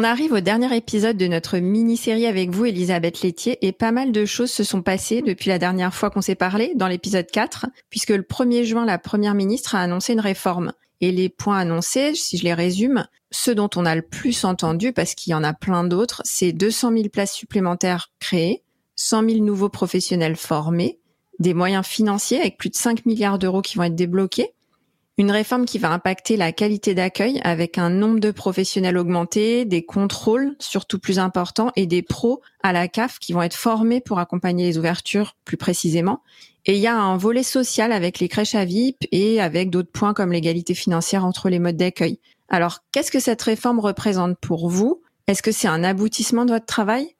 On arrive au dernier épisode de notre mini-série avec vous, Elisabeth Laitier, et pas mal de choses se sont passées depuis la dernière fois qu'on s'est parlé, dans l'épisode 4, puisque le 1er juin, la première ministre a annoncé une réforme. Et les points annoncés, si je les résume, ceux dont on a le plus entendu, parce qu'il y en a plein d'autres, c'est 200 000 places supplémentaires créées, 100 000 nouveaux professionnels formés, des moyens financiers avec plus de 5 milliards d'euros qui vont être débloqués, une réforme qui va impacter la qualité d'accueil avec un nombre de professionnels augmenté, des contrôles surtout plus importants et des pros à la CAF qui vont être formés pour accompagner les ouvertures plus précisément. Et il y a un volet social avec les crèches à VIP et avec d'autres points comme l'égalité financière entre les modes d'accueil. Alors, qu'est-ce que cette réforme représente pour vous? Est-ce que c'est un aboutissement de votre travail?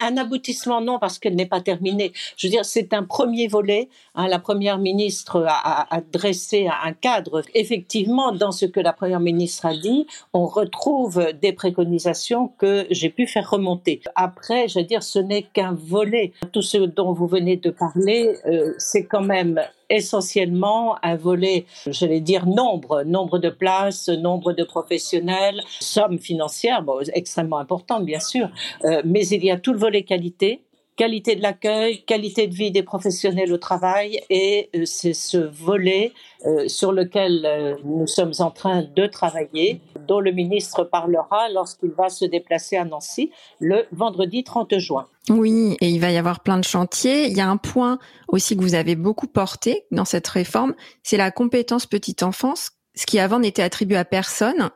Un aboutissement, non, parce qu'elle n'est pas terminée. Je veux dire, c'est un premier volet. Hein, la première ministre a, a, dressé un cadre. Effectivement, dans ce que la première ministre a dit, on retrouve des préconisations que j'ai pu faire remonter. Après, je veux dire, ce n'est qu'un volet. Tout ce dont vous venez de parler, euh, c'est quand même essentiellement un volet, j'allais dire nombre, nombre de places, nombre de professionnels, somme financière, bon, extrêmement importante bien sûr, euh, mais il y a tout le volet qualité, qualité de l'accueil, qualité de vie des professionnels au travail, et euh, c'est ce volet euh, sur lequel euh, nous sommes en train de travailler, dont le ministre parlera lorsqu'il va se déplacer à Nancy le vendredi 30 juin. Oui, et il va y avoir plein de chantiers. Il y a un point aussi que vous avez beaucoup porté dans cette réforme, c'est la compétence petite enfance, ce qui avant n'était attribué à personne.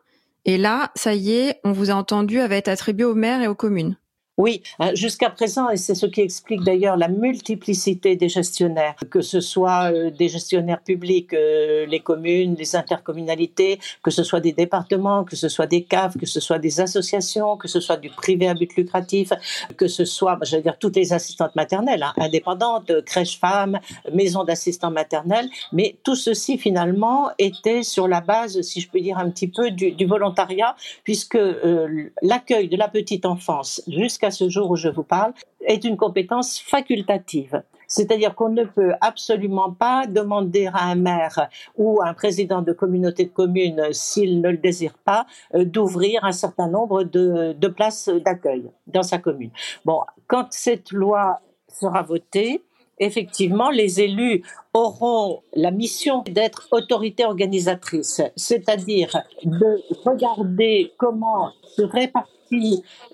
Et là, ça y est, on vous a entendu, va être attribué aux maires et aux communes. Oui, euh, jusqu'à présent, et c'est ce qui explique d'ailleurs la multiplicité des gestionnaires, que ce soit euh, des gestionnaires publics, euh, les communes, les intercommunalités, que ce soit des départements, que ce soit des CAF, que ce soit des associations, que ce soit du privé à but lucratif, que ce soit, je veux dire, toutes les assistantes maternelles, hein, indépendantes, crèches femmes, maisons d'assistants maternels, mais tout ceci finalement était sur la base, si je peux dire un petit peu, du, du volontariat, puisque l'accueil de la petite enfance jusqu'à à ce jour où je vous parle, est une compétence facultative. C'est-à-dire qu'on ne peut absolument pas demander à un maire ou à un président de communauté de communes, s'il ne le désire pas, euh, d'ouvrir un certain nombre de, de places d'accueil dans sa commune. Bon, quand cette loi sera votée, effectivement, les élus auront la mission d'être autorité organisatrice, c'est-à-dire de regarder comment se répartir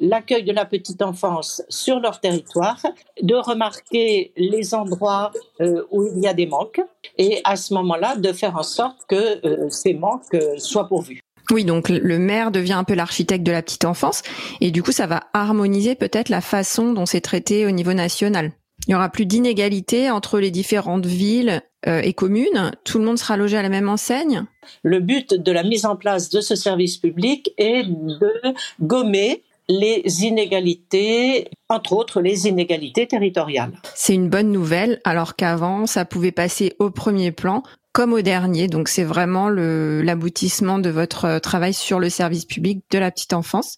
l'accueil de la petite enfance sur leur territoire, de remarquer les endroits euh, où il y a des manques et à ce moment-là de faire en sorte que euh, ces manques euh, soient pourvus. Oui, donc le maire devient un peu l'architecte de la petite enfance et du coup ça va harmoniser peut-être la façon dont c'est traité au niveau national. Il y aura plus d'inégalité entre les différentes villes euh, et communes. Tout le monde sera logé à la même enseigne. Le but de la mise en place de ce service public est de gommer les inégalités, entre autres les inégalités territoriales. C'est une bonne nouvelle, alors qu'avant, ça pouvait passer au premier plan comme au dernier. Donc c'est vraiment l'aboutissement de votre travail sur le service public de la petite enfance.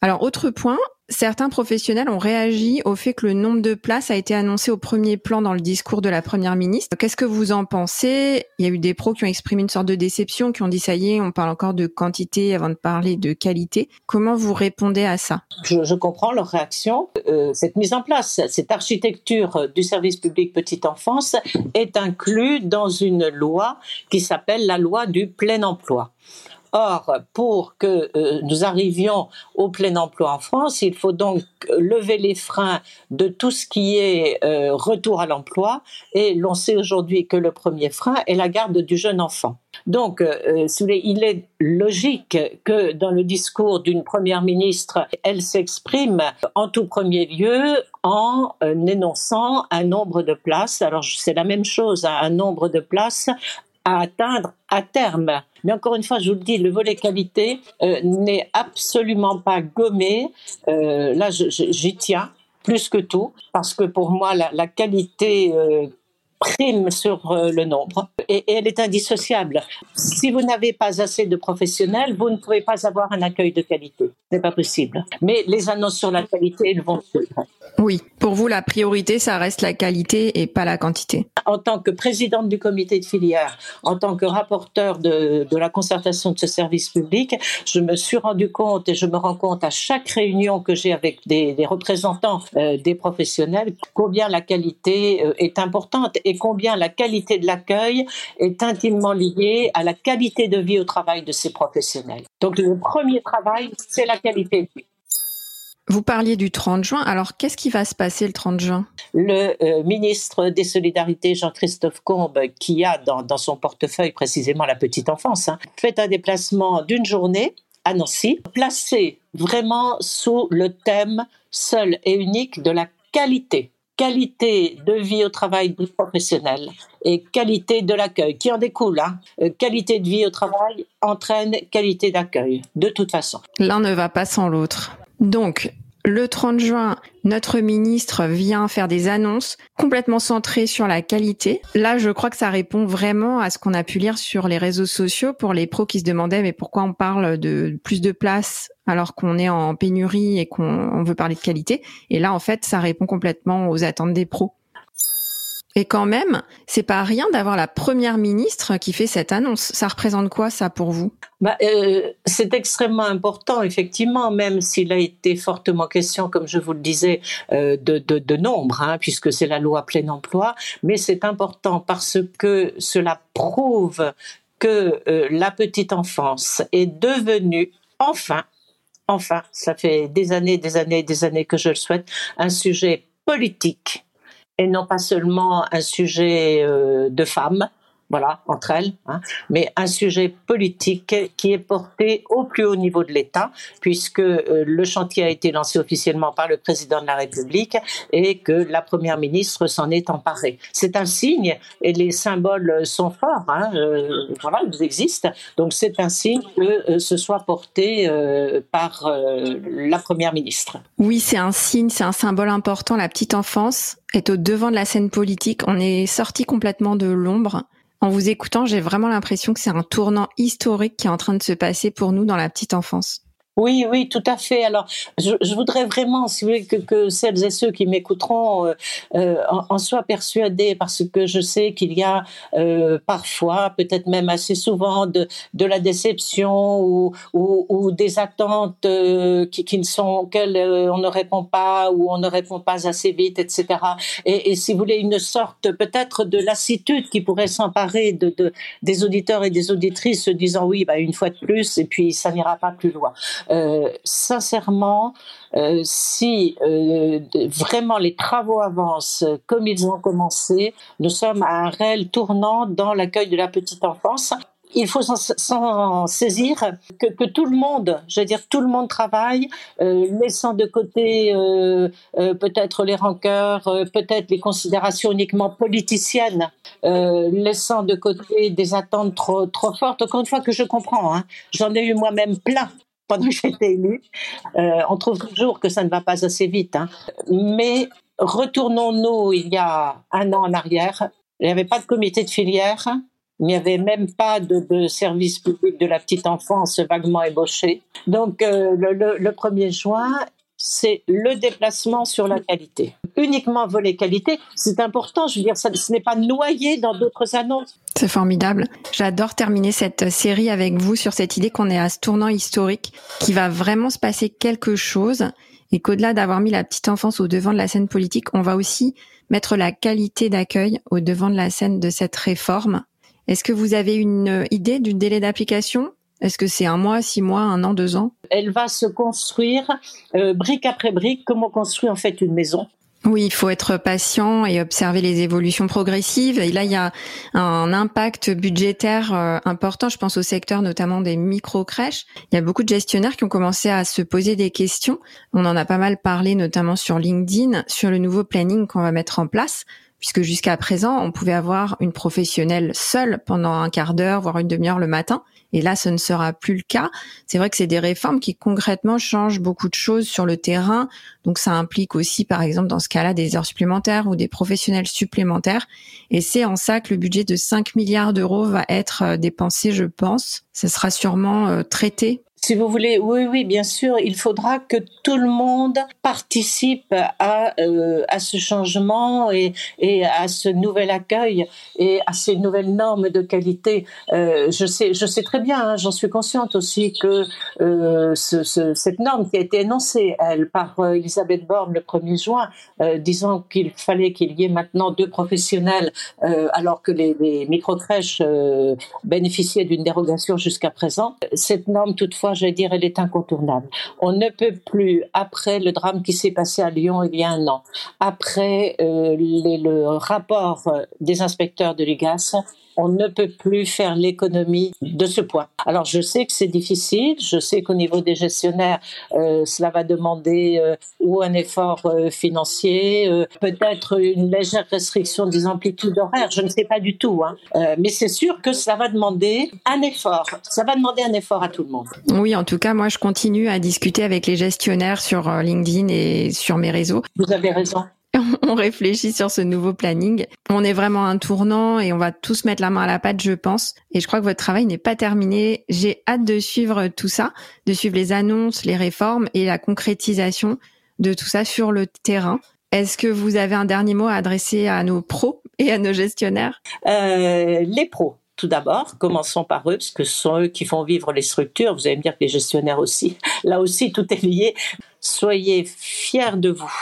Alors autre point, Certains professionnels ont réagi au fait que le nombre de places a été annoncé au premier plan dans le discours de la première ministre. Qu'est-ce que vous en pensez? Il y a eu des pros qui ont exprimé une sorte de déception, qui ont dit ça y est, on parle encore de quantité avant de parler de qualité. Comment vous répondez à ça? Je, comprends leur réaction. Euh, cette mise en place, cette architecture du service public petite enfance est inclue dans une loi qui s'appelle la loi du plein emploi. Or, pour que euh, nous arrivions au plein emploi en France, il faut donc lever les freins de tout ce qui est euh, retour à l'emploi. Et l'on sait aujourd'hui que le premier frein est la garde du jeune enfant. Donc, euh, il est logique que dans le discours d'une première ministre, elle s'exprime en tout premier lieu en énonçant un nombre de places. Alors, c'est la même chose, hein, un nombre de places à atteindre à terme. Mais encore une fois, je vous le dis, le volet qualité euh, n'est absolument pas gommé. Euh, là, j'y tiens plus que tout, parce que pour moi, la, qualité euh, prime sur euh, le nombre et, elle est indissociable. Si vous n'avez pas assez de professionnels, vous ne pouvez pas avoir un accueil de qualité. C'est pas possible. Mais les annonces sur la qualité, elles vont suivre. Oui, pour vous, la priorité, ça reste la qualité et pas la quantité. En tant que présidente du comité de filière, en tant que rapporteur de, de la concertation de ce service public, je me suis rendu compte et je me rends compte à chaque réunion que j'ai avec des, des représentants euh, des professionnels combien la qualité euh, est importante et combien la qualité de l'accueil est intimement liée à la qualité de vie au travail de ces professionnels. Donc le premier travail, c'est la qualité de vie. Vous parliez du 30 juin, alors qu'est-ce qui va se passer le 30 juin? Le euh, ministre des Solidarités, Jean-Christophe Combe, qui a dans, son portefeuille précisément la petite enfance, hein, fait un déplacement d'une journée à Nancy, placé vraiment sous le thème seul et unique de la qualité qualité de vie au travail du professionnel et qualité de l'accueil qui en découle. Hein? Euh, qualité de vie au travail entraîne qualité d'accueil, de toute façon. L'un ne va pas sans l'autre. Donc, le 30 juin, notre ministre vient faire des annonces complètement centrées sur la qualité. Là, je crois que ça répond vraiment à ce qu'on a pu lire sur les réseaux sociaux pour les pros qui se demandaient mais pourquoi on parle de plus de place alors qu'on est en pénurie et qu'on veut parler de qualité? Et là, en fait, ça répond complètement aux attentes des pros. Et quand même, c'est pas rien d'avoir la première ministre qui fait cette annonce. Ça représente quoi ça pour vous? Bah, euh, C'est extrêmement important, effectivement, même s'il a été fortement question, comme je vous le disais, euh, de, nombre, hein, puisque c'est la loi plein emploi. Mais c'est important parce que cela prouve que euh, la petite enfance est devenue enfin, enfin, ça fait des années, des années, des années que je le souhaite, un sujet politique et non pas seulement un sujet euh, de femmes, voilà, entre elles, hein, mais un sujet politique qui est porté au plus haut niveau de l'État, puisque euh, le chantier a été lancé officiellement par le président de la République et que la première ministre s'en est emparée. C'est un signe, et les symboles sont forts, hein, euh, voilà, ils existent, donc c'est un signe que euh, ce soit porté par la première ministre. Oui, c'est un signe, c'est un symbole important. La petite enfance est au devant de la scène politique. On est sorti complètement de l'ombre. En vous écoutant, j'ai vraiment l'impression que c'est un tournant historique qui est en train de se passer pour nous dans la petite enfance. Oui, oui, tout à fait. Alors, je, je voudrais vraiment, si vous voulez, que, que celles et ceux qui m'écouteront euh, euh en, soient persuadés, parce que je sais qu'il y a euh, parfois, peut-être même assez souvent, de, de la déception ou, ou, ou des attentes euh, qui, qui ne sont auxquelles euh, on ne répond pas ou on ne répond pas assez vite, etc. Et, et si vous voulez, une sorte peut-être de lassitude qui pourrait s'emparer de, de, des auditeurs et des auditrices, se disant oui, bah, une fois de plus, et puis ça n'ira pas plus loin. Euh, sincèrement, euh, si euh, vraiment les travaux avancent comme ils ont commencé, nous sommes à un réel tournant dans l'accueil de la petite enfance. Il faut s'en saisir que, tout le monde, je veux dire tout le monde travaille, laissant de côté peut-être les rancœurs, peut-être les considérations uniquement politiciennes, laissant de côté des attentes trop trop fortes. Encore une fois que je comprends, hein, j'en ai eu moi-même plein pendant que j'étais élue. Euh, on trouve toujours que ça ne va pas assez vite. Hein. Mais retournons-nous il y a un an en arrière. Il n'y avait pas de comité de filière. Il n'y avait même pas de, service public de la petite enfance vaguement ébauché. Donc euh, le, le, le 1er juin, c'est le déplacement sur la qualité. Uniquement volet qualité, c'est important. Je veux dire, ce n'est pas noyé dans d'autres annonces. C'est formidable. J'adore terminer cette série avec vous sur cette idée qu'on est à ce tournant historique, qui va vraiment se passer quelque chose et qu'au-delà d'avoir mis la petite enfance au devant de la scène politique, on va aussi mettre la qualité d'accueil au devant de la scène de cette réforme. Est-ce que vous avez une idée du délai d'application? Est-ce que c'est un mois, six mois, un an, deux ans? Elle va se construire brique après brique, comme on construit en fait une maison. Oui, il faut être patient et observer les évolutions progressives. Et là, il y a un impact budgétaire euh, important. Je pense au secteur notamment des micro-crèches. Il y a beaucoup de gestionnaires qui ont commencé à se poser des questions. On en a pas mal parlé, notamment sur LinkedIn, sur le nouveau planning qu'on va mettre en place puisque jusqu'à présent, on pouvait avoir une professionnelle seule pendant un quart d'heure, voire une demi-heure le matin. Et là, ce ne sera plus le cas. C'est vrai que c'est des réformes qui concrètement changent beaucoup de choses sur le terrain. Donc ça implique aussi, par exemple, dans ce cas-là, des heures supplémentaires ou des professionnels supplémentaires. Et c'est en ça que le budget de 5 milliards d'euros va être euh, dépensé, je pense. Ce sera sûrement euh, traité si vous voulez, oui, oui, bien sûr, il faudra que tout le monde participe à, euh, à ce changement et, et à ce nouvel accueil et à ces nouvelles normes de qualité. Euh, je sais, je sais très bien, hein, j'en suis consciente aussi que euh, ce, ce, cette norme qui a été énoncée, par Elisabeth Borne le 1er juin, disant qu'il fallait qu'il y ait maintenant deux professionnels, alors que les, les micro-crèches bénéficiaient d'une dérogation jusqu'à présent. Cette norme, toutefois, je vais dire, elle est incontournable. On ne peut plus, après le drame qui s'est passé à Lyon il y a un an, après euh, le rapport des inspecteurs de l'IGAS, on ne peut plus faire l'économie de ce point. Alors je sais que c'est difficile, je sais qu'au niveau des gestionnaires, euh, cela va demander euh, ou un effort euh, financier, peut-être une légère restriction des amplitudes horaires, je ne sais pas du tout, hein. Mais c'est sûr que ça va demander un effort, ça va demander un effort à tout le monde. Oui, en tout cas, moi je continue à discuter avec les gestionnaires sur LinkedIn et sur mes réseaux. Vous avez raison. on réfléchit sur ce nouveau planning. On est vraiment un tournant et on va tous mettre la main à la pâte, je pense. Et je crois que votre travail n'est pas terminé. J'ai hâte de suivre tout ça, de suivre les annonces, les réformes et la concrétisation de tout ça sur le terrain. Est-ce que vous avez un dernier mot à adresser à nos pros et à nos gestionnaires? Euh, Les pros. Tout d'abord, commençons par eux, parce que ce sont eux qui font vivre les structures. Vous allez me dire que les gestionnaires aussi. Là aussi, tout est lié. Soyez fiers de vous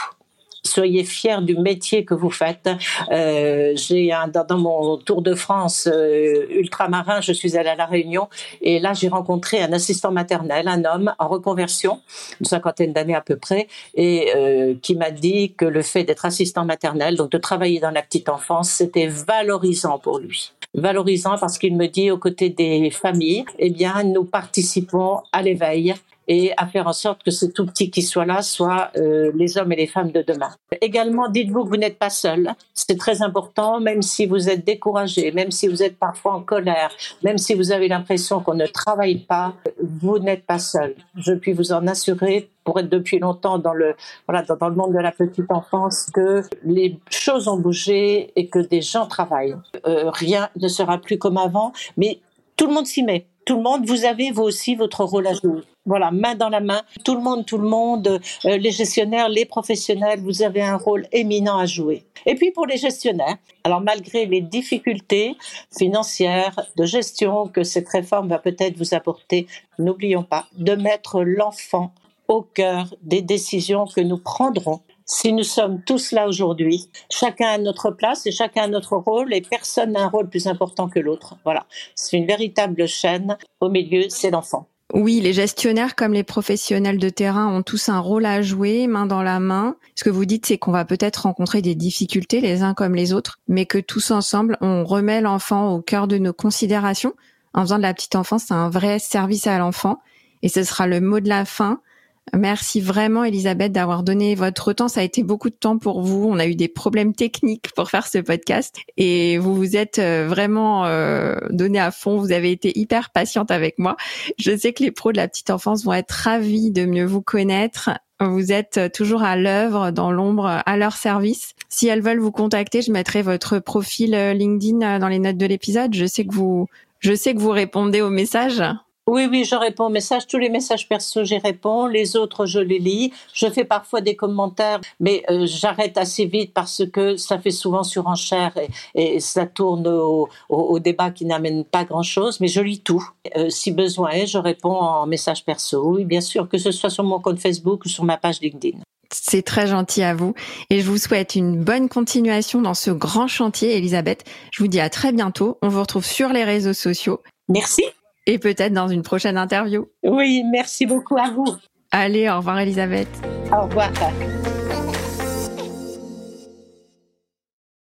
soyez fiers du métier que vous faites. Euh, j'ai un, dans, mon tour de France euh, ultramarin, je suis allée à la Réunion et là j'ai rencontré un assistant maternel, un homme en reconversion, une cinquantaine d'années à peu près, et euh, qui m'a dit que le fait d'être assistant maternel, donc de travailler dans la petite enfance, c'était valorisant pour lui valorisant parce qu'il me dit aux côtés des familles, eh bien, nous participons à l'éveil et à faire en sorte que ce tout petit qui soit là soit euh, les hommes et les femmes de demain. Également, dites-vous que vous n'êtes pas seul. C'est très important, même si vous êtes découragé, même si vous êtes parfois en colère, même si vous avez l'impression qu'on ne travaille pas, vous n'êtes pas seul. Je puis vous en assurer pour être depuis longtemps dans le voilà dans, le monde de la petite enfance que les choses ont bougé et que des gens travaillent. Euh, rien ne sera plus comme avant, mais tout le monde s'y met tout le monde, vous avez vous aussi votre rôle à jouer. Voilà, main dans la main, tout le monde, tout le monde, euh, les gestionnaires, les professionnels, vous avez un rôle éminent à jouer. Et puis pour les gestionnaires, alors malgré les difficultés financières de gestion que cette réforme va peut-être vous apporter, n'oublions pas de mettre l'enfant au cœur des décisions que nous prendrons si nous sommes tous là aujourd'hui, chacun a notre place et chacun a notre rôle et personne n'a un rôle plus important que l'autre. Voilà, c'est une véritable chaîne. Au milieu, c'est l'enfant. Oui, les gestionnaires comme les professionnels de terrain ont tous un rôle à jouer, main dans la main. Ce que vous dites, c'est qu'on va peut-être rencontrer des difficultés les uns comme les autres, mais que tous ensemble, on remet l'enfant au cœur de nos considérations. En faisant de la petite enfance, c'est un vrai service à l'enfant. Et ce sera le mot de la fin. Merci vraiment Elisabeth d'avoir donné votre temps. Ça a été beaucoup de temps pour vous. On a eu des problèmes techniques pour faire ce podcast et vous vous êtes euh, vraiment euh, donné à fond. Vous avez été hyper patiente avec moi. Je sais que les pros de la petite enfance vont être ravis de mieux vous connaître. Vous êtes toujours à l'œuvre, dans l'ombre, à leur service. Si elles veulent vous contacter, je mettrai votre profil euh, LinkedIn dans les notes de l'épisode. Je sais que vous, je sais que vous répondez aux messages. Oui, oui, je réponds aux messages. Tous les messages perso, j'y réponds. Les autres, je les lis. Je fais parfois des commentaires, mais euh, j'arrête assez vite parce que ça fait souvent surenchère et, et ça tourne au, au, débat qui n'amène pas grand-chose. Mais je lis tout. Euh, si besoin est, je réponds en message perso. Oui, bien sûr, que ce soit sur mon compte Facebook ou sur ma page LinkedIn. C'est très gentil à vous et je vous souhaite une bonne continuation dans ce grand chantier, Elisabeth. Je vous dis à très bientôt. On vous retrouve sur les réseaux sociaux. Merci. Et peut-être dans une prochaine interview. Oui, merci beaucoup à vous. Allez, au revoir Elisabeth. Au revoir.